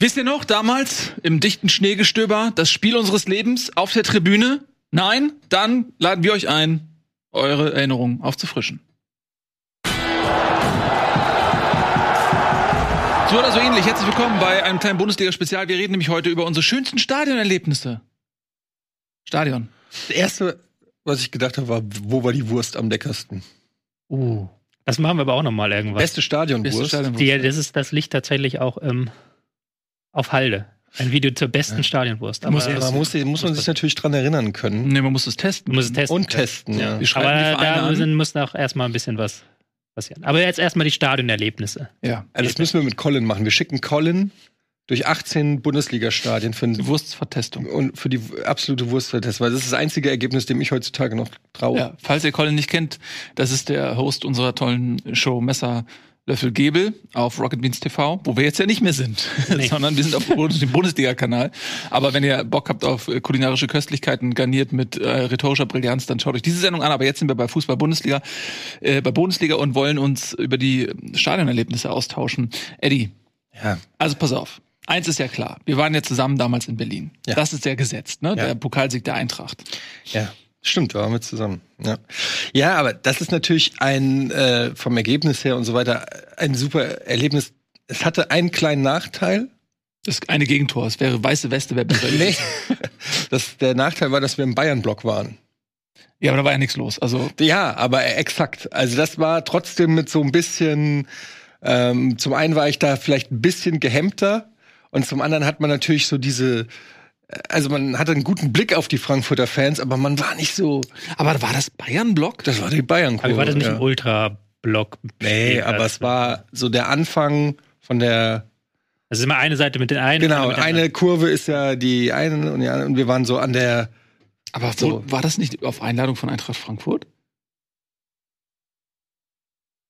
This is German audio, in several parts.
Wisst ihr noch, damals im dichten Schneegestöber, das Spiel unseres Lebens auf der Tribüne? Nein? Dann laden wir euch ein, eure Erinnerungen aufzufrischen. So oder so ähnlich. Herzlich willkommen bei einem kleinen Bundesliga-Spezial. Wir reden nämlich heute über unsere schönsten Stadionerlebnisse. Stadion. Das erste, was ich gedacht habe, war, wo war die Wurst am leckersten? Uh. Das machen wir aber auch noch mal irgendwas. Beste Stadionwurst. Beste Stadionwurst. Die, das, ist, das liegt tatsächlich auch ähm, auf Halde. Ein Video zur besten Stadionwurst. Aber Muss Ja, man muss, muss man sich natürlich dran erinnern können. Nee, man muss es testen. du musst es testen. Und testen, ja. Wir schreiben aber die Vereine da müssen, muss noch erstmal ein bisschen was passieren. Aber jetzt erstmal die Stadionerlebnisse. Ja. Also das müssen wir mit Colin machen. Wir schicken Colin durch 18 Bundesliga-Stadien für, ein- Wurstvertestung. und für die absolute Wursttest, weil das ist das einzige Ergebnis, dem ich heutzutage noch traue. Ja, falls ihr Colin nicht kennt, das ist der Host unserer tollen Show Messer Löffel Gebel auf Rocket Beans TV, wo wir jetzt ja nicht mehr sind, Nee. sondern wir sind auf dem Bundesliga-Kanal. Aber wenn ihr Bock habt auf äh, kulinarische Köstlichkeiten garniert mit äh, rhetorischer Brillanz, dann schaut euch diese Sendung an. Aber jetzt sind wir bei Fußball Bundesliga, äh, bei Bundesliga und wollen uns über die Stadionerlebnisse austauschen. Eddie, Ja. also pass auf. Eins ist ja klar. Wir waren ja zusammen damals in Berlin. Ja. Das ist ja gesetzt, ne? Ja. Der Pokalsieg der Eintracht. Ja, stimmt, da waren wir zusammen. Ja, ja aber das ist natürlich ein äh, vom Ergebnis her und so weiter ein super Erlebnis. Es hatte einen kleinen Nachteil. Das eine Gegentor. Es wäre weiße Weste, wäre besser. Nee. Das, der Nachteil war, dass wir im Bayern-Block waren. Ja, aber da war ja nichts los. Also Ja, aber exakt. Also das war trotzdem mit so ein bisschen, ähm, zum einen war ich da vielleicht ein bisschen gehemmter und zum anderen hat man natürlich so diese, also man hatte einen guten Blick auf die Frankfurter Fans, aber man war nicht so, Aber war das Bayern-Block? das war die bayern Aber war das nicht ja. ein Ultra-Block? Nee, aber es war so der Anfang von der, Das ist immer eine Seite mit den einen. genau, eine Kurve ist ja die eine und, die andere, und wir waren so an der, Aber So. war das nicht auf Einladung von Eintracht Frankfurt?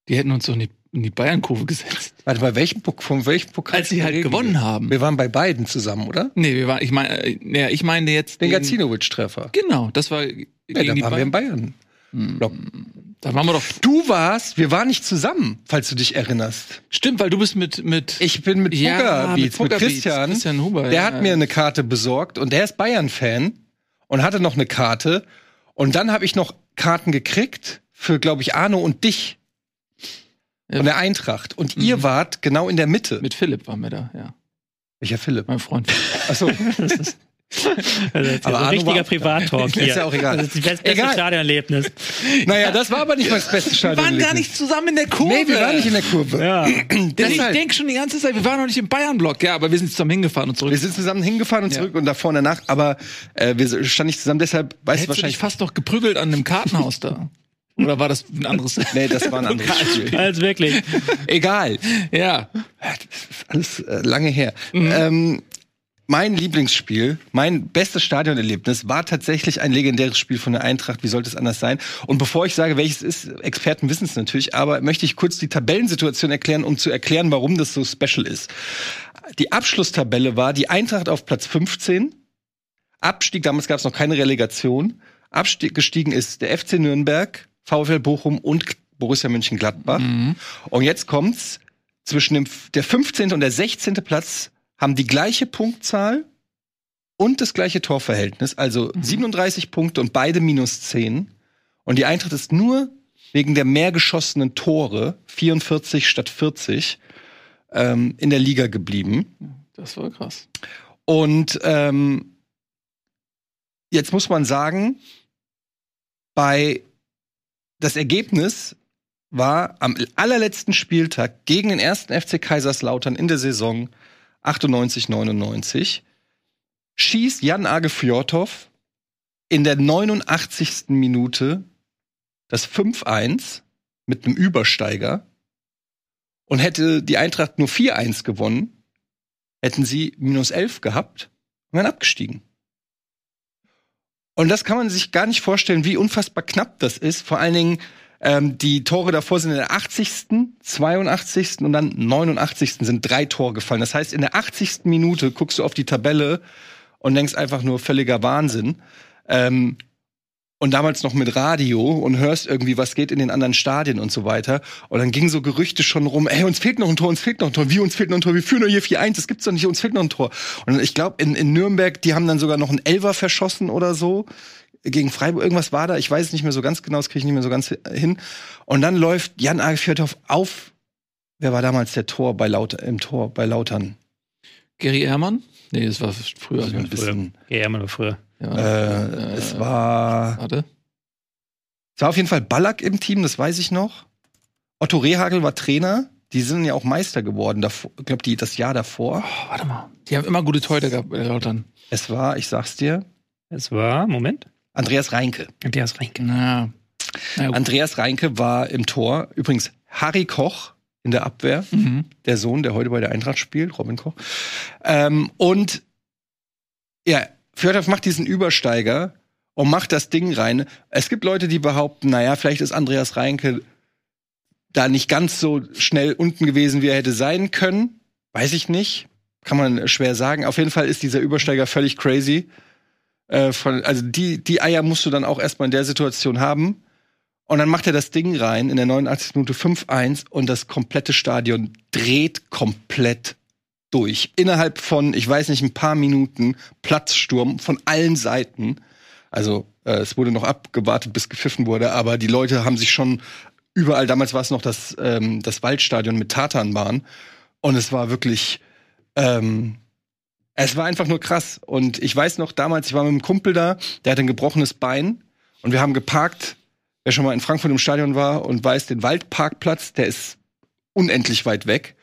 Die hätten uns doch die, in die Bayern-Kurve gesetzt. warte, bei welchem, Pok- von welchem Pokal? Als sie halt gewonnen haben. Wir waren bei beiden zusammen, oder? Nee, wir waren, ich meine, äh, ja, ich meine jetzt Den Gacinovic-Treffer. Genau, das war Ja, da waren wir in Bayern. Bayern. Hm. Da waren wir doch. Du warst, wir waren nicht zusammen, falls du dich erinnerst. Stimmt, weil du bist mit mit Ich bin mit Ja, Bugger mit Beats, mit, Christian. Christian Huber, der ja. hat mir eine Karte besorgt und der ist Bayern-Fan und hatte noch eine Karte. Und dann habe ich noch Karten gekriegt für, glaube ich, Arno und dich Ja. von der Eintracht. Und ihr Mhm. wart genau in der Mitte. mit Philipp waren wir da, ja, Welcher Philipp? mein Freund. Achso, Das ist, also jetzt Aber so ein richtiger war- Privat-Talk Ist hier. ja auch egal. Das ist das beste Egal. Stadionerlebnis. naja, das war aber nicht mal das beste Wir Stadion. waren gar nicht zusammen in der Kurve. Nee, wir waren nicht in der Kurve. Ja. Denn ich Deshalb. denke schon die ganze Zeit, wir waren noch nicht im Bayern-Block. Ja, aber wir sind zusammen hingefahren und zurück. Wir sind zusammen hingefahren und Ja. zurück und davor und danach, aber äh, wir standen nicht zusammen, deshalb weißt du Hättest du dich wahrscheinlich. fast noch geprügelt an einem Kartenhaus da. Oder war das ein anderes? Nee, das war ein anderes Spiel. Als wirklich. Egal. Ja. Das ist alles äh, lange her. Ähm, mein Lieblingsspiel, mein bestes Stadionerlebnis war tatsächlich ein legendäres Spiel von der Eintracht. Wie sollte es anders sein? Und bevor ich sage, welches ist, Experten wissen es natürlich, aber möchte ich kurz die Tabellensituation erklären, um zu erklären, warum das so special ist. Die Abschlusstabelle war die Eintracht auf Platz 15. Abstieg, damals gab es noch keine Relegation. Abgestiegen ist der FC Nürnberg, VfL Bochum und Borussia Mönchengladbach. Mhm. Und jetzt kommt's zwischen dem, der 15. und der 16. Platz haben die gleiche Punktzahl und das gleiche Torverhältnis, also 37 Punkte und beide minus 10. Und die Eintracht ist nur wegen der mehr geschossenen Tore, 44 statt 40, ähm, in der Liga geblieben. Das war krass. Und ähm, jetzt muss man sagen, bei das Ergebnis war am allerletzten Spieltag gegen den ersten FC Kaiserslautern in der Saison 98, 99 schießt Jan Age Fjordhoff in der 89. Minute das 5-1 mit einem Übersteiger und hätte die Eintracht nur 4-1 gewonnen, hätten sie minus 11 gehabt und wären abgestiegen. Und das kann man sich gar nicht vorstellen, wie unfassbar knapp das ist. Vor allen Dingen, ähm, die Tore davor sind in der 80., 82. und dann 89. sind drei Tore gefallen. Das heißt, in der 80. Minute guckst du auf die Tabelle und denkst einfach nur völliger Wahnsinn. Ähm, und damals noch mit Radio und hörst irgendwie, was geht in den anderen Stadien und so weiter. Und dann gingen so Gerüchte schon rum, ey, uns fehlt noch ein Tor, uns fehlt noch ein Tor, wie uns fehlt noch ein Tor, wir führen nur hier 4-1, das gibt's doch nicht, uns fehlt noch ein Tor. Und ich glaube, in, in Nürnberg, die haben dann sogar noch einen Elver verschossen oder so. Gegen Freiburg, irgendwas war da, ich weiß es nicht mehr so ganz genau, das kriege ich nicht mehr so ganz hin. Und dann läuft Jan Agefjordhoff auf, wer war damals der Tor bei Laut im Tor bei Lautern? Gary Ehrmann? Nee, das war früher. Also ein bisschen, Ja, immer nur früher. Ja, äh, es war Warte. Es war auf jeden Fall Ballack im Team, das weiß ich noch. Otto Rehagel war Trainer. Die sind ja auch Meister geworden, davor, ich glaube, die das Jahr davor. Oh, warte mal. Die haben immer gute Torhüter gehabt bei Lautern. Es war, ich sag's dir, Es war, Moment, Andreas Reinke. Andreas Reinke. Na. Na. Andreas Reinke war im Tor. Übrigens, Harry Koch in der Abwehr, Mhm. der Sohn, der heute bei der Eintracht spielt, Robin Koch. Ähm, und ja, Fjordhoff macht diesen Übersteiger und macht das Ding rein. Es gibt Leute, die behaupten, naja, vielleicht ist Andreas Reinke da nicht ganz so schnell unten gewesen, wie er hätte sein können. Weiß ich nicht. Kann man schwer sagen. Auf jeden Fall ist dieser Übersteiger völlig crazy. Äh, von, also die, die Eier musst du dann auch erstmal in der Situation haben. Und dann macht er das Ding rein in der 89. Minute 5-1 und das komplette Stadion dreht komplett durch. Innerhalb von, ich weiß nicht, ein paar Minuten Platzsturm von allen Seiten. Also äh, es wurde noch abgewartet, bis gepfiffen wurde, aber die Leute haben sich schon überall, damals war es noch das, ähm, das Waldstadion mit Tatanbahn und es war wirklich, ähm, es war einfach nur krass. Und ich weiß noch damals, ich war mit einem Kumpel da, der hatte ein gebrochenes Bein und wir haben geparkt. Wer schon mal in Frankfurt im Stadion war und weiß, den Waldparkplatz, der ist unendlich weit weg.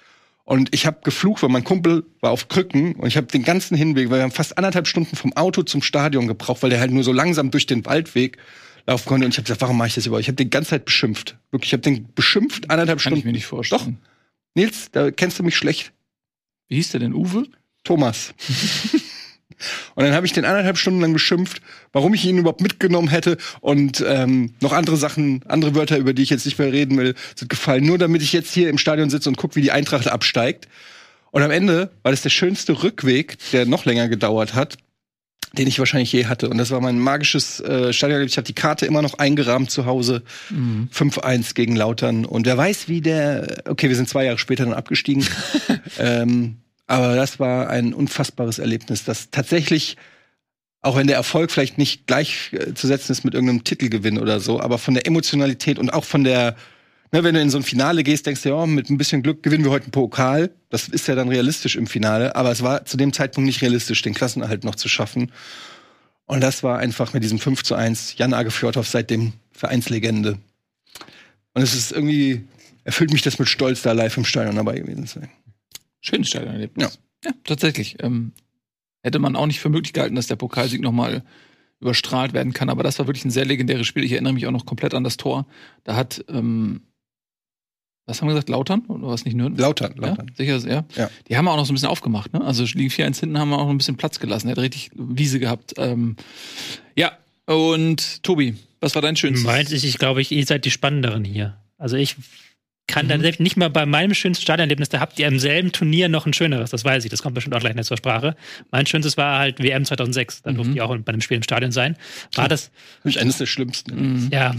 Und ich habe geflucht, weil mein Kumpel war auf Krücken und ich habe den ganzen Hinweg, weil wir haben fast anderthalb Stunden vom Auto zum Stadion gebraucht, weil der halt nur so langsam durch den Waldweg laufen konnte. Und ich habe gesagt, warum mache ich das überhaupt? Ich habe den ganze Zeit beschimpft. Wirklich, ich habe den beschimpft anderthalb Kann ich Stunden. mir nicht vorstellen. Nils, da kennst du mich schlecht. Wie hieß der denn? Uwe? Thomas. und dann habe ich den anderthalb Stunden lang beschimpft, warum ich ihn überhaupt mitgenommen hätte und ähm, noch andere Sachen, andere Wörter, über die ich jetzt nicht mehr reden will, sind gefallen, nur damit ich jetzt hier im Stadion sitze und gucke, wie die Eintracht absteigt. Und am Ende war das der schönste Rückweg, der noch länger gedauert hat, den ich wahrscheinlich je hatte. Und das war mein magisches äh, Stadion. Ich habe die Karte immer noch eingerahmt zu Hause. 5-1 gegen Lautern. Und wer weiß, wie der. Okay, wir sind zwei Jahre später dann abgestiegen. ähm, aber das war ein unfassbares Erlebnis, das tatsächlich, auch wenn der Erfolg vielleicht nicht gleichzusetzen ist mit irgendeinem Titelgewinn oder so, aber von der Emotionalität und auch von der, ne, wenn du in so ein Finale gehst, denkst du, ja, mit ein bisschen Glück gewinnen wir heute einen Pokal. Das ist ja dann realistisch im Finale, aber es war zu dem Zeitpunkt nicht realistisch, den Klassenerhalt noch zu schaffen. Und das war einfach mit diesem 5 zu 1 Jan Age Fjordhoff seitdem Vereinslegende. Und es ist irgendwie, erfüllt mich das mit Stolz, da live im Stadion dabei gewesen zu sein. Schönes Stadionerlebnis. Ja, tatsächlich. Ähm, hätte man auch nicht für möglich gehalten, dass der Pokalsieg nochmal überstrahlt werden kann. Aber das war wirklich ein sehr legendäres Spiel. Ich erinnere mich auch noch komplett an das Tor. Da hat, ähm, was haben wir gesagt, Lautern? Oder was nicht Nürnberg? Lautern, Ja, Lautern. sicher, ja. Ja. Die haben auch noch so ein bisschen aufgemacht, ne? Also liegen 4-1 hinten, haben wir auch noch ein bisschen Platz gelassen. Er hat richtig Wiese gehabt. Ähm, ja, und Tobi, was war dein schönstes? Meins ist, ich glaube, ich, ihr seid die Spannenderen hier. Also ich kann Mhm. dann selbst nicht mal bei meinem schönsten Stadionerlebnis, da habt ihr im selben Turnier noch ein schöneres, das weiß ich, das kommt bestimmt auch gleich nicht zur Sprache. Mein schönstes war halt WM 2006, da durfte Mhm. ich auch bei einem Spiel im Stadion sein. War das, Nämlich eines der schlimmsten. Mhm. ja,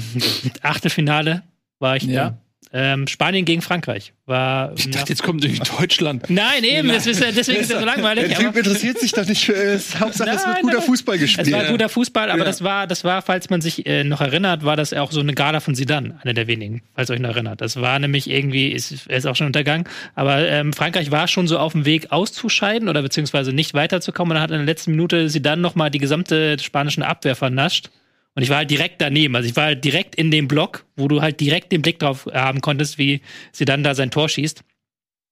Achtelfinale war ich Ja. da. Ähm, Spanien gegen Frankreich war. Ich dachte, jetzt kommt durch Deutschland. Nein, eben, das ist, deswegen ist es so langweilig. Der Typ interessiert sich doch nicht für es. Hauptsache, es wird Nein, guter nein. Fußball gespielt. Es war guter Fußball, aber Ja. das war, das war, falls man sich äh, noch erinnert, war das auch so eine Gala von Zidane, einer der wenigen, falls euch noch erinnert. Das war nämlich irgendwie, ist, er ist auch schon untergegangen, aber ähm, Frankreich war schon so auf dem Weg auszuscheiden oder beziehungsweise nicht weiterzukommen und dann hat in der letzten Minute Zidane nochmal die gesamte spanischen Abwehr vernascht. Und ich war halt direkt daneben. Also ich war halt direkt in dem Block, wo du halt direkt den Blick drauf haben konntest, wie Zidane da sein Tor schießt.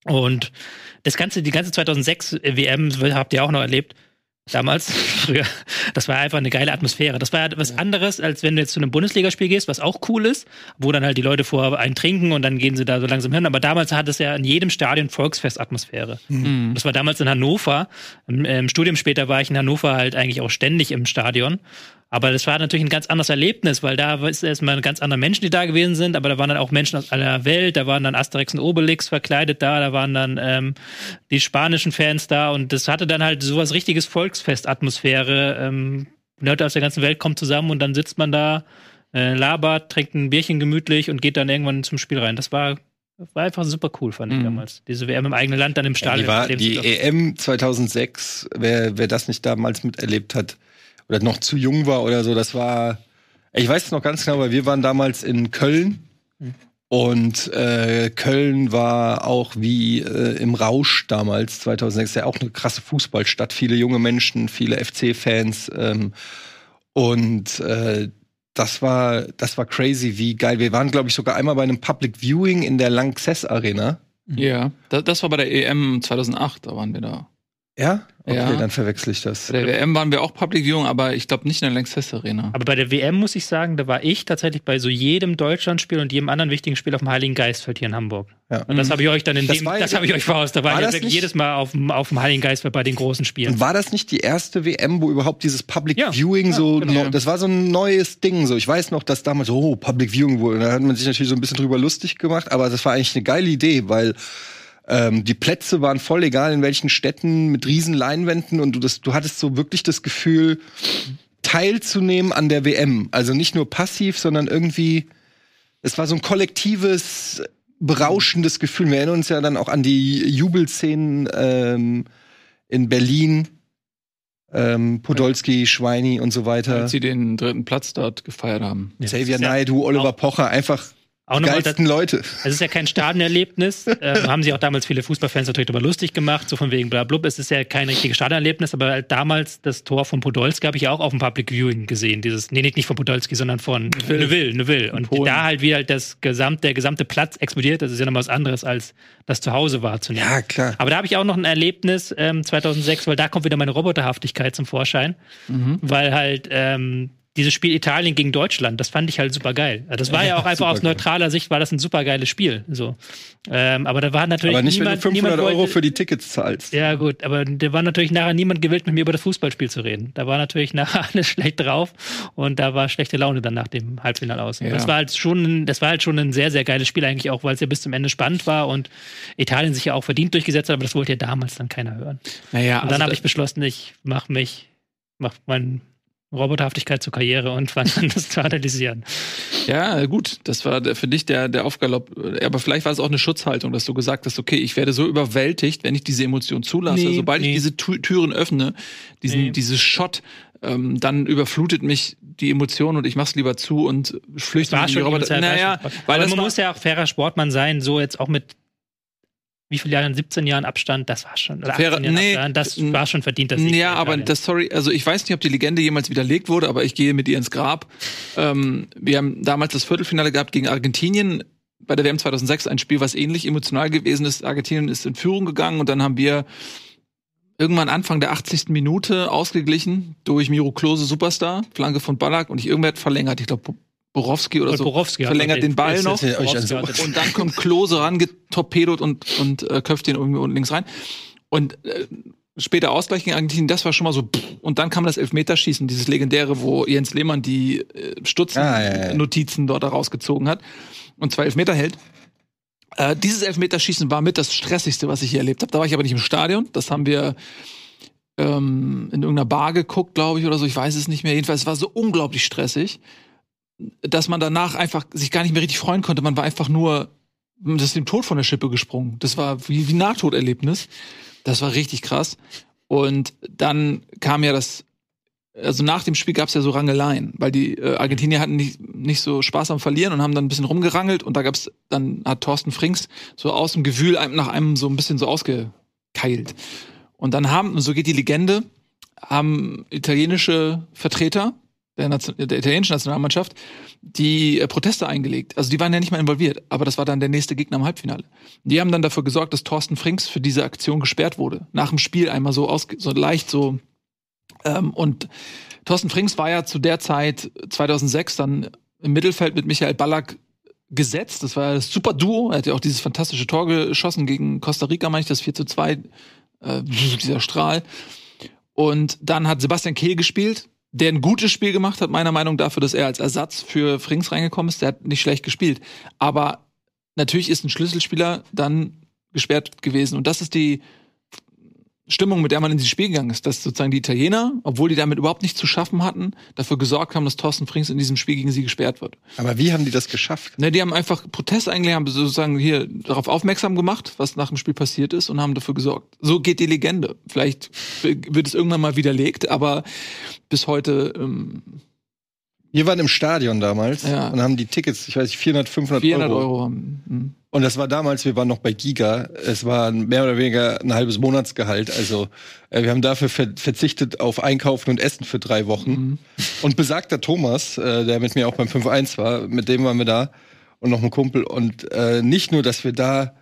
Und das ganze, die ganze 2006 WM habt ihr auch noch erlebt. Damals, früher. Das war einfach eine geile Atmosphäre. Das war ja was anderes, als wenn du jetzt zu einem Bundesligaspiel gehst, was auch cool ist, wo dann halt die Leute vor einen trinken und dann gehen sie da so langsam hin. Aber damals hat es ja in jedem Stadion Volksfestatmosphäre. Mhm. Das war damals in Hannover. Im, Im Studium später war ich in Hannover halt eigentlich auch ständig im Stadion. Aber das war natürlich ein ganz anderes Erlebnis, weil da ist erstmal ganz andere Menschen, die da gewesen sind, aber da waren dann auch Menschen aus aller Welt, da waren dann Asterix und Obelix verkleidet da, da waren dann ähm, die spanischen Fans da und das hatte dann halt sowas richtiges Volksfest-Atmosphäre, ähm, Leute aus der ganzen Welt kommen zusammen und dann sitzt man da, äh, labert, trinkt ein Bierchen gemütlich und geht dann irgendwann zum Spiel rein. Das war, war einfach super cool, fand ich Mhm. damals. Diese WM im eigenen Land dann im Ja, Stadion. die war, die. EM 2006, wer, wer das nicht damals miterlebt hat oder noch zu jung war oder so, das war, ich weiß es noch ganz genau, weil wir waren damals in Köln Hm. und äh, Köln war auch wie äh, im Rausch damals, 2006, ja auch eine krasse Fußballstadt, viele junge Menschen, viele FC-Fans ähm, und äh, das war, das war crazy, wie geil. Wir waren, glaube ich, sogar einmal bei einem Public Viewing in der Lanxess Arena. Ja, das, das war bei der EM 2008, da waren wir da. Ja? Okay, Ja. dann verwechsel ich das. Bei der WM waren wir auch Public Viewing, aber ich glaube nicht in der Lanxess Arena. Aber bei der WM muss ich sagen, da war ich tatsächlich bei so jedem Deutschlandspiel und jedem anderen wichtigen Spiel auf dem Heiligen Geistfeld hier in Hamburg. Ja. Und das habe ich euch dann in Das dem, das habe ich euch voraus. Da war, War ich wirklich nicht- jedes Mal auf, dem- auf dem Heiligen Geistfeld bei den großen Spielen. Und war das nicht die erste WM, wo überhaupt dieses Public Ja, Viewing ja, so, genau. neu- das war so ein neues Ding. So, ich weiß noch, dass damals so, oh, Public Viewing wurde. Da hat man sich natürlich so ein bisschen drüber lustig gemacht, aber das war eigentlich eine geile Idee, weil ähm, die Plätze waren voll egal in welchen Städten mit riesen Leinwänden und du das, du hattest so wirklich das Gefühl, teilzunehmen an der WM. Also nicht nur passiv, sondern irgendwie, es war so ein kollektives, berauschendes Gefühl. Wir erinnern uns ja dann auch an die Jubelszenen ähm, in Berlin, ähm, Podolski, Schweini und so weiter. Als sie den dritten Platz dort gefeiert haben. Xavier ja Naidu, Oliver auch- Pocher, einfach Auch die nochmal geilsten Leute. Es ist ja kein Stadionerlebnis. äh, haben sich auch damals viele Fußballfans natürlich darüber lustig gemacht, so von wegen bla blub. Es ist ja kein richtiges Stadionerlebnis, aber halt damals das Tor von Podolski habe ich ja auch auf dem Public Viewing gesehen. Dieses, nee, nicht von Podolski, sondern von Neville, Neville. Und Polen. da halt wieder das gesamt, der gesamte Platz explodiert. Das ist ja nochmal was anderes, als das zu Hause wahrzunehmen. Ja, klar. Aber da habe ich auch noch ein Erlebnis ähm, 2006, weil da kommt wieder meine Roboterhaftigkeit zum Vorschein, weil halt ähm, dieses Spiel Italien gegen Deutschland, das fand ich halt super geil. Das war ja auch einfach aus neutraler Sicht war das ein super geiles Spiel. So, ähm, aber da war natürlich Aber nicht, niemand, wenn du 500 niemand Euro wollte, für die Tickets zahlst. ja, gut, aber da war natürlich nachher niemand gewillt, mit mir über das Fußballspiel zu reden. Da war natürlich nachher alles schlecht drauf und da war schlechte Laune dann nach dem Halbfinale aus. Ja. Das war halt schon, ein- das war halt schon ein sehr, sehr geiles Spiel eigentlich auch, weil es ja bis zum Ende spannend war und Italien sich ja auch verdient durchgesetzt hat, aber das wollte ja damals dann keiner hören. Naja, Und dann habe ich beschlossen, ich mache mich, mach meine Roboterhaftigkeit zur Karriere und an, das zu analysieren. Ja, gut, das war für dich der, der Aufgalopp. Aber vielleicht war es auch eine Schutzhaltung, dass du gesagt hast, okay, ich werde so überwältigt, wenn ich diese Emotion zulasse. Nee, Sobald nee. ich diese Tu- Türen öffne, diesen, Nee. dieses Shot, ähm, dann überflutet mich die Emotion und ich mach's lieber zu und flüchte mich in die Roboter. Naja, weil man war, muss ja auch fairer Sportmann sein, so jetzt auch mit wie viele Jahren, 17 Jahren Abstand, das war schon, oder Fairer- 18 Jahren nee, Abstand, das war schon verdient, dass Ja, aber das, sorry, also ich weiß nicht, ob die Legende jemals widerlegt wurde, aber ich gehe mit ihr ins Grab. Ähm, wir haben damals das Viertelfinale gehabt gegen Argentinien bei der WM 2006, ein Spiel, was ähnlich emotional gewesen ist. Argentinien ist in Führung gegangen und dann haben wir irgendwann Anfang der 80. Minute ausgeglichen durch Miro Klose Superstar, Flanke von Ballack und ich irgendwer hat verlängert, ich glaube Borowski oder Und so. Borowski hat verlängert den- den Ball noch. so- den- Und dann kommt Klose rangetorpedot und, und äh, köpft den irgendwie unten links rein. Und äh, später Ausgleich gegen Argentinien, das war schon mal so. pff. Und dann kam das Elfmeterschießen, dieses legendäre, wo Jens Lehmann die äh, Ah, ja, ja. Stutzen-Notizen dort rausgezogen hat und zwei Elfmeter hält. Äh, dieses Elfmeterschießen war mit das stressigste, was ich hier erlebt habe. Da war ich aber nicht im Stadion. Das haben wir ähm, in irgendeiner Bar geguckt, glaube ich, oder so. Ich weiß es nicht mehr. Jedenfalls es war so unglaublich stressig, dass man danach einfach sich gar nicht mehr richtig freuen konnte. Man war einfach nur, das ist dem Tod von der Schippe gesprungen. Das war wie, wie Nahtoderlebnis. Das war richtig krass. Und dann kam ja das, also nach dem Spiel gab es ja so Rangeleien, weil die äh, Argentinier hatten nicht, nicht so Spaß am Verlieren und haben dann ein bisschen rumgerangelt und da gab's, dann hat Thorsten Frings so aus dem Gewühl einem, nach einem so ein bisschen so ausgekeilt. Und dann haben, so geht die Legende, haben italienische Vertreter der, Nation, der italienischen Nationalmannschaft die äh, Proteste eingelegt. Also die waren ja nicht mal involviert, aber das war dann der nächste Gegner im Halbfinale. Die haben dann dafür gesorgt, dass Thorsten Frings für diese Aktion gesperrt wurde. Nach dem Spiel einmal so aus, so leicht so. Ähm, und Thorsten Frings war ja zu der Zeit 2006 dann im Mittelfeld mit Michael Ballack gesetzt. Das war das super Duo. Er hat ja auch dieses fantastische Tor geschossen gegen Costa Rica, meine ich, das 4 zu 2, äh, dieser Strahl. Und dann hat Sebastian Kehl gespielt, der ein gutes Spiel gemacht hat, meiner Meinung nach, dafür, dass er als Ersatz für Frings reingekommen ist. Der hat nicht schlecht gespielt. Aber natürlich ist ein Schlüsselspieler dann gesperrt gewesen. Und das ist die, Stimmung, mit der man in dieses Spiel gegangen ist, dass sozusagen die Italiener, obwohl die damit überhaupt nichts zu schaffen hatten, dafür gesorgt haben, dass Thorsten Frings in diesem Spiel gegen sie gesperrt wird. Aber wie haben die das geschafft? Ne, die haben einfach Protest eingelegt, haben sozusagen hier darauf aufmerksam gemacht, was nach dem Spiel passiert ist und haben dafür gesorgt. So geht die Legende. Vielleicht wird es irgendwann mal widerlegt, aber bis heute ähm, Wir waren im Stadion damals Ja. und haben die Tickets, ich weiß nicht, 400, 500 400 Euro. Euro. haben. Hm. Und das war damals, wir waren noch bei Giga. Es war mehr oder weniger ein halbes Monatsgehalt. Also äh, wir haben dafür ver verzichtet auf Einkaufen und Essen für drei Wochen. Mhm. Und besagter Thomas, äh, der mit mir auch beim 5-1 war, mit dem waren wir da und noch ein Kumpel. Und äh, nicht nur, dass wir da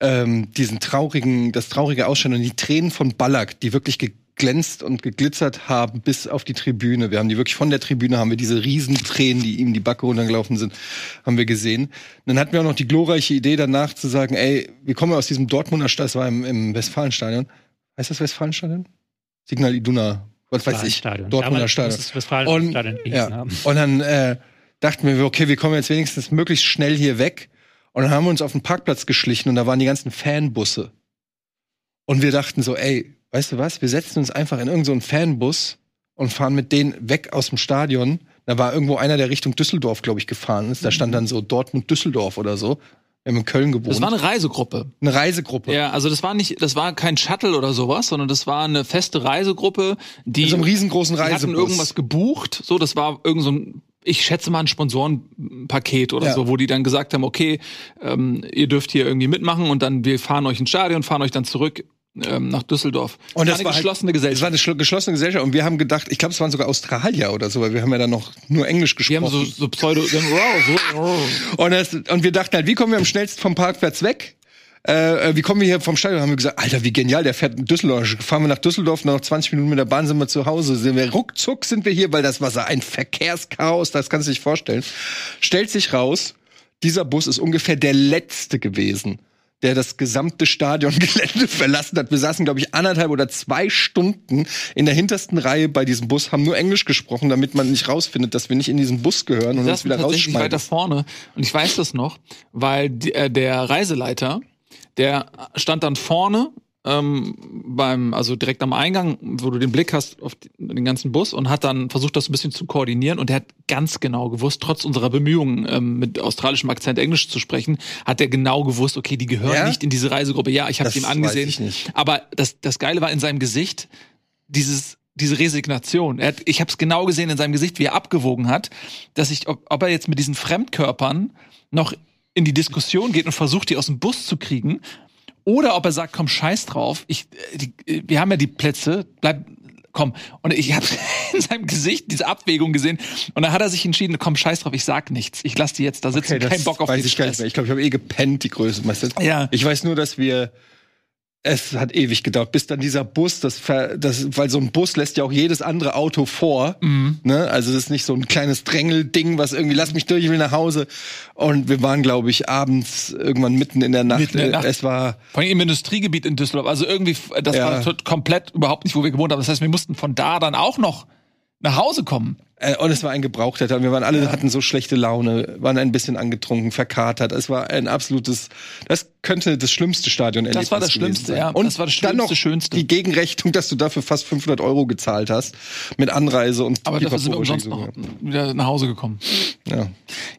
ähm, diesen traurigen, das traurige Ausschauen und die Tränen von Ballack, die wirklich geglänzt und geglitzert haben bis auf die Tribüne. Wir haben die wirklich von der Tribüne haben wir diese Riesentränen, die ihm die Backe runtergelaufen sind, haben wir gesehen. Und dann hatten wir auch noch die glorreiche Idee danach zu sagen, ey, wir kommen aus diesem Dortmunder Stadion, das war im, im Westfalenstadion. Heißt das Westfalenstadion? Signal Iduna, was weiß ich, Stadion. Dortmunder Damals Stadion. muss es Westfalen Und- Stadion Ja. haben. Und dann äh, dachten wir, okay, wir kommen jetzt wenigstens möglichst schnell hier weg. Und dann haben wir uns auf den Parkplatz geschlichen und da waren die ganzen Fanbusse. Und wir dachten so, ey, weißt du was, wir setzen uns einfach in irgendeinen so Fanbus und fahren mit denen weg aus dem Stadion. Da war irgendwo einer, der Richtung Düsseldorf, glaube ich, gefahren ist. Da stand dann so Dortmund-Düsseldorf oder so. Wir haben in Köln gewohnt. Das war eine Reisegruppe. eine Reisegruppe. Ja, also das war nicht, das war kein Shuttle oder sowas, sondern das war eine feste Reisegruppe, die In so einem riesengroßen die hatten Reisebus. irgendwas gebucht. So, das war irgend so ein, ich schätze mal ein Sponsorenpaket oder Ja. so, wo die dann gesagt haben, okay, ähm, ihr dürft hier irgendwie mitmachen und dann wir fahren euch ins Stadion, fahren euch dann zurück ähm, nach Düsseldorf. Und das eine war halt- geschlossene Es Gesellschaft. war eine schlo- geschlossene Gesellschaft und wir haben gedacht, ich glaube, es waren sogar Australier oder so, weil wir haben ja dann noch nur Englisch gesprochen. haben so, so Pseudo, so, wow. Und, das, und wir dachten halt, wie kommen wir am schnellsten vom Parkplatz weg? Äh, äh, wie kommen wir hier vom Stadion? Haben wir gesagt, Alter, wie genial, der fährt in Düsseldorf. Fahren wir nach Düsseldorf, noch 20 Minuten mit der Bahn sind wir zu Hause. Sind wir ruckzuck sind wir hier, weil das war ein Verkehrschaos, das kannst du dich vorstellen. Stellt sich raus, dieser Bus ist ungefähr der letzte gewesen, der das gesamte Stadiongelände verlassen hat. Wir saßen, glaube ich, anderthalb oder zwei Stunden in der hintersten Reihe bei diesem Bus, haben nur Englisch gesprochen, damit man nicht rausfindet, dass wir nicht in diesen Bus gehören und uns wieder tatsächlich rausschmeißen. weiter vorne. Und ich weiß das noch, weil die, äh, der Reiseleiter, der stand dann vorne ähm, beim, also direkt am Eingang, wo du den Blick hast auf den ganzen Bus und hat dann versucht, das ein bisschen zu koordinieren. Und der hat ganz genau gewusst, trotz unserer Bemühungen, ähm, mit australischem Akzent Englisch zu sprechen, hat er genau gewusst, okay, die gehören Ja? nicht in diese Reisegruppe. Ja, ich habe ihm angesehen. Aber das, das Geile war in seinem Gesicht, dieses diese Resignation. Er hat, ich habe es genau gesehen in seinem Gesicht, wie er abgewogen hat, dass ich, ob, ob er jetzt mit diesen Fremdkörpern noch in die Diskussion geht und versucht, die aus dem Bus zu kriegen, oder ob er sagt, komm, scheiß drauf, ich, äh, die, äh, wir haben ja die Plätze, bleib, komm. Und ich habe in seinem Gesicht diese Abwägung gesehen und da hat er sich entschieden, komm, scheiß drauf, ich sag nichts, ich lass die jetzt da sitzen, das kein Bock auf weiß den ich gar nicht Stress. mehr. Ich glaube, ich habe eh gepennt, die Größe. Ja. Ich weiß nur, dass wir es hat ewig gedauert, bis dann dieser Bus, das, das, weil so ein Bus lässt ja auch jedes andere Auto vor. Mhm. Ne? Also das ist nicht so ein kleines Drängelding, was irgendwie, lass mich durch, ich will nach Hause. Und wir waren, glaube ich, abends irgendwann mitten in der Nacht. Mitten in der Nacht. Es war Vor allem im Industriegebiet in Düsseldorf. Also irgendwie, das Ja. war komplett überhaupt nicht, wo wir gewohnt haben. Das heißt, wir mussten von da dann auch noch nach Hause kommen. Äh, und es war ein gebrauchter Tag. Wir waren alle hatten so schlechte Laune, waren ein bisschen angetrunken, verkatert. Es war ein absolutes, das könnte das schlimmste Stadion Das war das Schlimmste, ja. Und Das war das dann noch Schlimmste, Schönste. die Gegenrechnung, dass du dafür fast 500 Euro gezahlt hast mit Anreise und Aber dafür sind wir umsonst noch wieder nach Hause gekommen. Ja.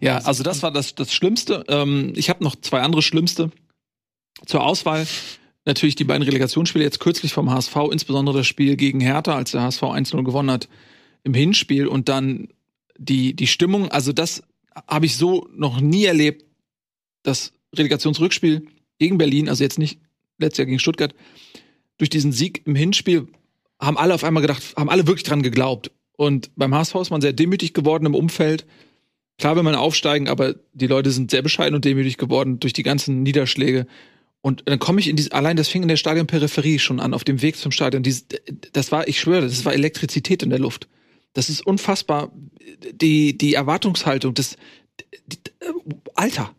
Ja, also das war das, das Schlimmste. Ähm, ich habe noch zwei andere Schlimmste zur Auswahl. Natürlich die beiden Relegationsspiele jetzt kürzlich vom HSV, insbesondere das Spiel gegen Hertha, als der HSV 1-0 gewonnen hat im Hinspiel und dann die, die Stimmung, also das habe ich so noch nie erlebt. Das Relegationsrückspiel gegen Berlin, also jetzt nicht letztes Jahr gegen Stuttgart, durch diesen Sieg im Hinspiel haben alle auf einmal gedacht, haben alle wirklich dran geglaubt. Und beim HSV ist man sehr demütig geworden im Umfeld. Klar will man aufsteigen, aber die Leute sind sehr bescheiden und demütig geworden durch die ganzen Niederschläge. Und dann komme ich in diese, allein das fing in der Stadionperipherie schon an, auf dem Weg zum Stadion. Dies, das war, ich schwöre, das war Elektrizität in der Luft. Das ist unfassbar. Die, die Erwartungshaltung, das, die, Alter.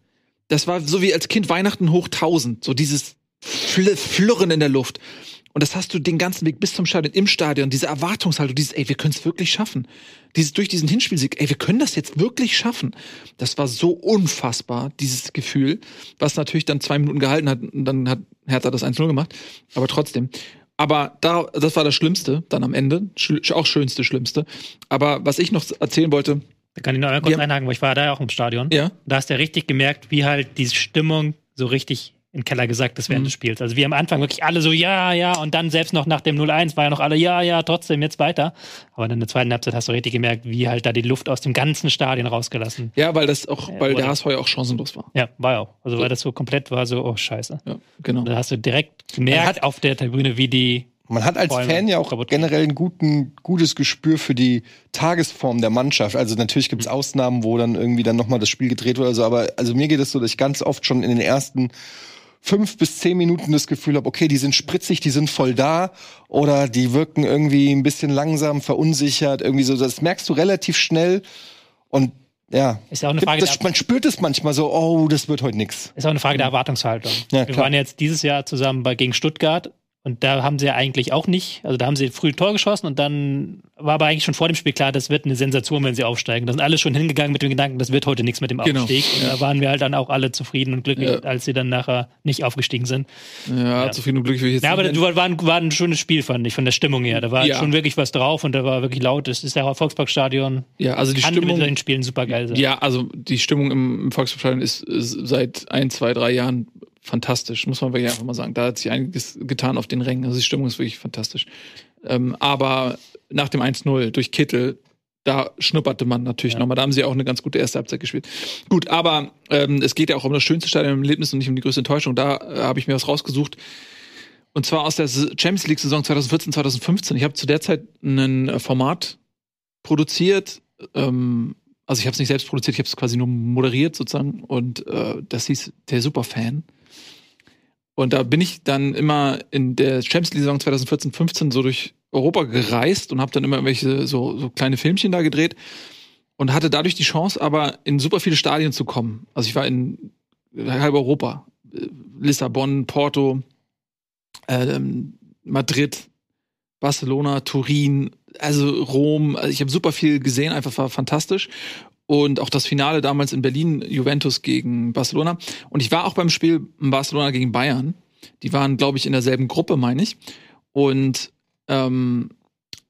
Das war so wie als Kind Weihnachten hoch 1000. So dieses Fl Flirren in der Luft. Und das hast du den ganzen Weg bis zum Stadion, im Stadion, diese Erwartungshaltung, dieses, ey, wir können es wirklich schaffen. Dieses durch diesen Hinspielsieg, ey, wir können das jetzt wirklich schaffen. Das war so unfassbar, dieses Gefühl, was natürlich dann zwei Minuten gehalten hat und dann hat Hertha das 1-0 gemacht. Aber trotzdem. Aber da, das war das Schlimmste, dann am Ende. Sch auch schönste, schlimmste. Aber was ich noch erzählen wollte. Da kann ich noch einmal kurz einhaken, weil ich war da ja auch im Stadion. Ja. Da hast du ja richtig gemerkt, wie halt diese Stimmung so richtig in den Keller gesagt ist während Mhm. des Spiels. Also wie am Anfang wirklich alle so, ja, ja, und dann selbst noch nach dem 0-1 war ja noch alle, ja, ja, trotzdem jetzt weiter. Aber dann in der zweiten Halbzeit hast du richtig gemerkt, wie halt da die Luft aus dem ganzen Stadion rausgelassen. Ja, weil das auch, Ja, weil wurde. der HSV ja auch chancenlos war. Ja, war ja auch. Also So. weil das so komplett war, so, oh scheiße. Ja, genau. Und da hast du direkt gemerkt hat- auf der Tribüne, wie die Man hat als Fan ja auch generell ein guten, gutes Gespür für die Tagesform der Mannschaft. Also natürlich gibt es Mhm. Ausnahmen, wo dann irgendwie dann nochmal das Spiel gedreht wird oder so, aber also mir geht es so, dass ich ganz oft schon in den ersten fünf bis zehn Minuten das Gefühl habe, okay, die sind spritzig, die sind voll da oder die wirken irgendwie ein bisschen langsam, verunsichert, irgendwie so. Das merkst du relativ schnell und ja. Ist ja auch eine Frage das, man spürt es manchmal so, oh, das wird heute nix. Ist auch eine Frage der Erwartungshaltung. Ja, wir waren jetzt dieses Jahr zusammen bei, gegen Stuttgart und da haben sie ja eigentlich auch nicht, also da haben sie früh ein Tor geschossen und dann war aber eigentlich schon vor dem Spiel klar, das wird eine Sensation, wenn sie aufsteigen. Da sind alle schon hingegangen mit dem Gedanken, das wird heute nichts mit dem Genau. Aufstieg. Und da waren wir halt dann auch alle zufrieden und glücklich, Ja. als sie dann nachher nicht aufgestiegen sind. Ja, Ja. zufrieden und glücklich will ich jetzt Ja, aber das war, ein, war ein schönes Spiel, fand ich, von der Stimmung her. Da war Ja. schon wirklich was drauf und da war wirklich laut. Das ist ja auch Volksparkstadion. Ja, also die Kann mit Stimmung. solchen Spielen super geil sein. Ja, also die Stimmung im, im Volksparteien ist, ist seit ein, zwei, drei Jahren fantastisch, muss man wirklich einfach mal sagen. Da hat sich einiges getan auf den Rängen. Also die Stimmung ist wirklich fantastisch. Ähm, aber nach dem 1-0 durch Kittel, da schnupperte man natürlich Ja. nochmal. Da haben sie auch eine ganz gute erste Halbzeit gespielt. Gut, aber ähm, es geht ja auch um das schönste Stadion im Erlebnis und nicht um die größte Enttäuschung. Da äh, habe ich mir was rausgesucht. Und zwar aus der Champions League Saison 2014, 2015. Ich habe zu der Zeit ein äh, Format produziert. Ähm, also ich habe es nicht selbst produziert, ich habe es quasi nur moderiert sozusagen. Und äh, das hieß der Superfan. Und da bin ich dann immer in der Champions League Saison 2014, 15 so durch Europa gereist und habe dann immer irgendwelche so, so kleine Filmchen da gedreht und hatte dadurch die Chance, aber in super viele Stadien zu kommen. Also ich war in halb Europa, Äh, Lissabon, Porto, ähm, Madrid, Barcelona, Turin, also Rom. Also ich habe super viel gesehen, einfach war fantastisch. Und auch das Finale damals in Berlin, Juventus gegen Barcelona. Und ich war auch beim Spiel Barcelona gegen Bayern. Die waren, glaube ich, in derselben Gruppe, meine ich. Und ähm,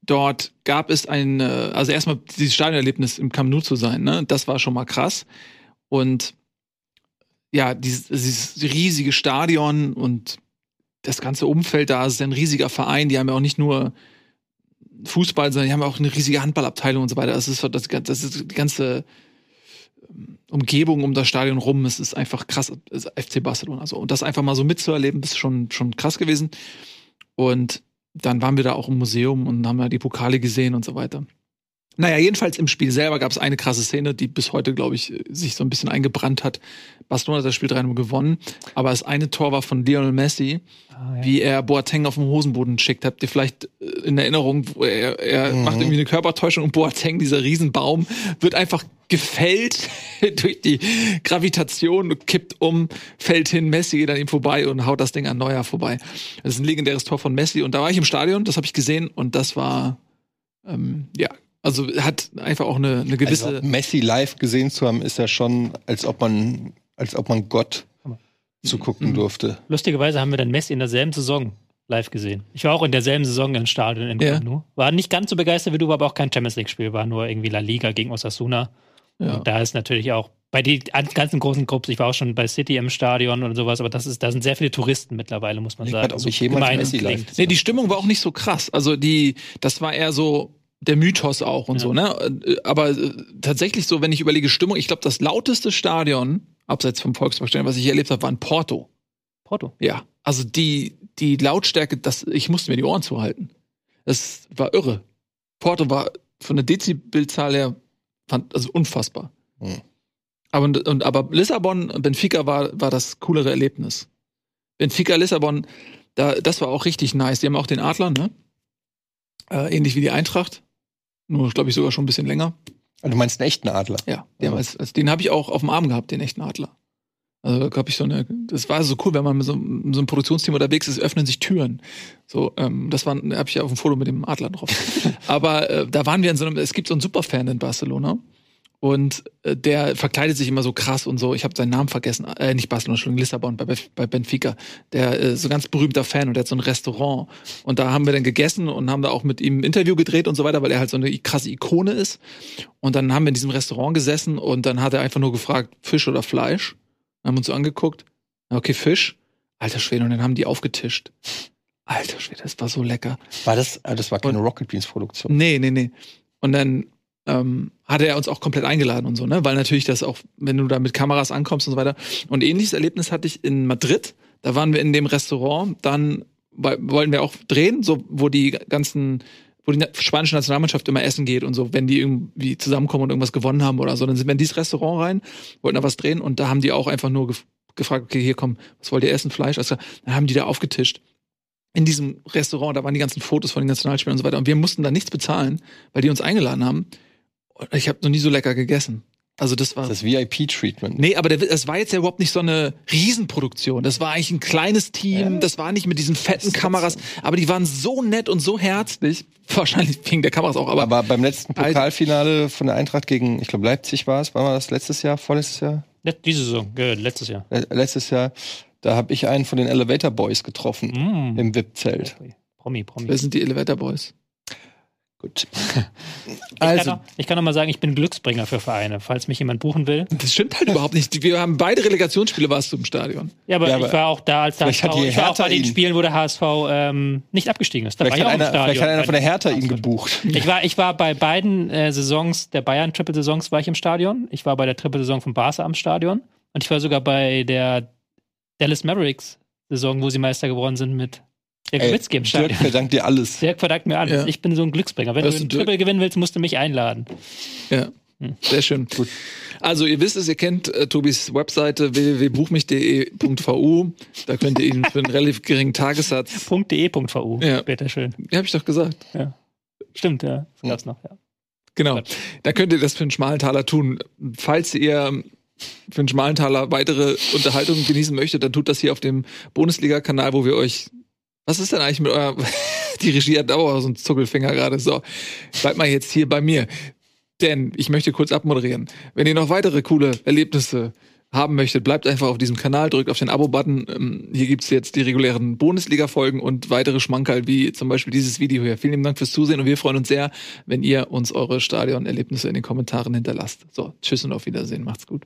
dort gab es ein, also erstmal dieses Stadionerlebnis im Camp Nou zu sein, ne? Das war schon mal krass. Und ja, dieses, dieses riesige Stadion und das ganze Umfeld da, es ist ein riesiger Verein, die haben ja auch nicht nur Fußball, sondern die haben auch eine riesige Handballabteilung und so weiter. Das ist, das, das ist die ganze ähm, Umgebung um das Stadion rum. Es ist einfach krass. Ist FC Barcelona so. Und das einfach mal so mitzuerleben, ist schon, schon krass gewesen. Und dann waren wir da auch im Museum und haben da die Pokale gesehen und so weiter. Naja, jedenfalls im Spiel selber gab es eine krasse Szene, die bis heute, glaube ich, sich so ein bisschen eingebrannt hat. Barcelona hat das Spiel 3 gewonnen, aber das eine Tor war von Lionel Messi, Ah, ja. wie er Boateng auf den Hosenboden schickt. Habt ihr vielleicht äh, in Erinnerung, wo er, er Mhm. macht irgendwie eine Körpertäuschung und Boateng, dieser Riesenbaum, wird einfach gefällt durch die Gravitation, kippt um, fällt hin, Messi geht an ihm vorbei und haut das Ding an Neuer vorbei. Das ist ein legendäres Tor von Messi und da war ich im Stadion, das habe ich gesehen und das war, ähm, ja, also hat einfach auch eine, eine gewisse... Also, Messi live gesehen zu haben, ist ja schon, als ob man, als ob man Gott zugucken Mhm. durfte. Lustigerweise haben wir dann Messi in derselben Saison live gesehen. Ich war auch in derselben Saison im Stadion in Ja. Camp. War nicht ganz so begeistert wie du, war aber auch kein Champions League-Spiel, war nur irgendwie La Liga gegen Osasuna. ja. Und da ist natürlich auch bei den ganzen großen Clubs, ich war auch schon bei City im Stadion und sowas, aber das ist, da sind sehr viele Touristen mittlerweile, muss man Ich sagen. weiß, ob ich jemals Messi es live. Nee, die Stimmung war auch nicht so krass. Also die, das war eher so der Mythos auch und Ja. so, ne? Äh, Aber äh, tatsächlich so, wenn ich überlege Stimmung, ich glaube, das lauteste Stadion, abseits vom Volksparkstadion, was ich erlebt habe, war in Porto. Porto. Ja. Also die, die Lautstärke, das, ich musste mir die Ohren zuhalten. Das war irre. Porto war von der Dezibelzahl her, fand, also unfassbar. Hm. Aber, und, und, aber Lissabon, Benfica war, war das coolere Erlebnis. Benfica, Lissabon, da, das war auch richtig nice. Die haben auch den Adler, ne? Äh, ähnlich wie die Eintracht. Nur, glaube ich, sogar schon ein bisschen länger. Also, du meinst einen echten Adler? Ja, die haben Ja. als, als, den habe ich auch auf dem Arm gehabt, den echten Adler. Also da hab ich so eine, das war so cool, wenn man mit so, mit so einem Produktionsteam unterwegs ist, öffnen sich Türen. So, ähm, das war, habe ich ja auf dem Foto mit dem Adler drauf. Aber äh, da waren wir in so einem, es gibt so einen Superfan in Barcelona Und äh, der verkleidet sich immer so krass und so. Ich habe seinen Namen vergessen. Äh, nicht Barcelona, schon Lissabon, bei, bei Benfica. Der äh, so ganz berühmter Fan und der hat so ein Restaurant. Und da haben wir dann gegessen und haben da auch mit ihm ein Interview gedreht und so weiter, weil er halt so eine krasse Ikone ist. Und dann haben wir in diesem Restaurant gesessen und dann hat er einfach nur gefragt, Fisch oder Fleisch. Haben uns so angeguckt. Okay, Fisch. Alter Schwede, und dann haben die aufgetischt. Alter Schwede, das war so lecker. War das, äh, das war keine Rocket Beans Produktion? Nee, nee, nee. Und dann ähm, hatte er uns auch komplett eingeladen und so, ne? Weil natürlich das auch, wenn du da mit Kameras ankommst und so weiter. Und ähnliches Erlebnis hatte ich in Madrid. Da waren wir in dem Restaurant, dann wollten wir auch drehen, so wo die ganzen, wo die spanische Nationalmannschaft immer essen geht und so, wenn die irgendwie zusammenkommen und irgendwas gewonnen haben oder so, dann sind wir in dieses Restaurant rein, wollten da was drehen und da haben die auch einfach nur gef gefragt, okay, hier komm, was wollt ihr essen? Fleisch? Also, dann haben die da aufgetischt in diesem Restaurant, da waren die ganzen Fotos von den Nationalspielern und so weiter. Und wir mussten da nichts bezahlen, weil die uns eingeladen haben. Ich habe noch nie so lecker gegessen. Also das war das VIP-Treatment. Nee, aber das war jetzt ja überhaupt nicht so eine Riesenproduktion. Das war eigentlich ein kleines Team. Ja. Das war nicht mit diesen fetten Kameras. Aber die waren so nett und so herzlich. Wahrscheinlich wegen der Kameras auch. Aber, aber beim letzten Pokalfinale von der Eintracht gegen, ich glaube Leipzig war es. War das letztes Jahr, vorletztes Jahr? Diese Saison, letztes Jahr. Letztes Jahr. Da habe ich einen von den Elevator Boys getroffen mm. im VIP-Zelt. Promi, Promi. Wer sind die Elevator Boys? Gut. ich, also. kann noch, ich kann noch mal sagen, ich bin Glücksbringer für Vereine, falls mich jemand buchen will. Das stimmt halt überhaupt nicht. Wir haben beide Relegationsspiele warst du im Stadion. Ja, aber, ja, aber ich war auch da, als der HSV, ich war auch bei den Spielen, wo der HSV ähm, nicht abgestiegen ist. Da vielleicht, war ich auch einer, im Stadion. vielleicht hat einer von der Hertha ihn gebucht. Ich war, ich war bei beiden äh, Saisons, der Bayern-Triple-Saisons war ich im Stadion. Ich war bei der Triple-Saison von Barca am Stadion. Und ich war sogar bei der Dallas Mavericks Saison, wo sie Meister geworden sind mit Dirk Nowitzki im Stadion. Dirk verdankt dir alles. Dirk verdankt mir alles. Ja. Ich bin so ein Glücksbringer. Wenn das du ein Triple gewinnen willst, musst du mich einladen. Ja. Hm. Sehr schön. Gut. Also ihr wisst es, ihr kennt äh, Tobis Webseite www.buchmich.de.vu. Da könnt ihr ihn für einen relativ geringen Tagessatz. .de.vu. Ja. Bitte schön. Ja, habe ich doch gesagt. Ja. Stimmt, ja. Das gab's noch, ja. Genau. Da könnt ihr das für einen schmalen Taler tun. Falls ihr für einen schmalen Taler weitere Unterhaltung genießen möchtet, dann tut das hier auf dem Bundesliga-Kanal, wo wir euch. Was ist denn eigentlich mit eurer. Die Regie hat auch so einen Zuckelfinger gerade. So, bleibt mal jetzt hier bei mir. Denn ich möchte kurz abmoderieren. Wenn ihr noch weitere coole Erlebnisse haben möchtet, bleibt einfach auf diesem Kanal, drückt auf den Abo-Button. Ähm, hier gibt's jetzt die regulären Bundesliga-Folgen und weitere Schmankerl, wie zum Beispiel dieses Video hier. Vielen lieben Dank fürs Zusehen und wir freuen uns sehr, wenn ihr uns eure Stadion-Erlebnisse in den Kommentaren hinterlasst. So, tschüss und auf Wiedersehen. Macht's gut.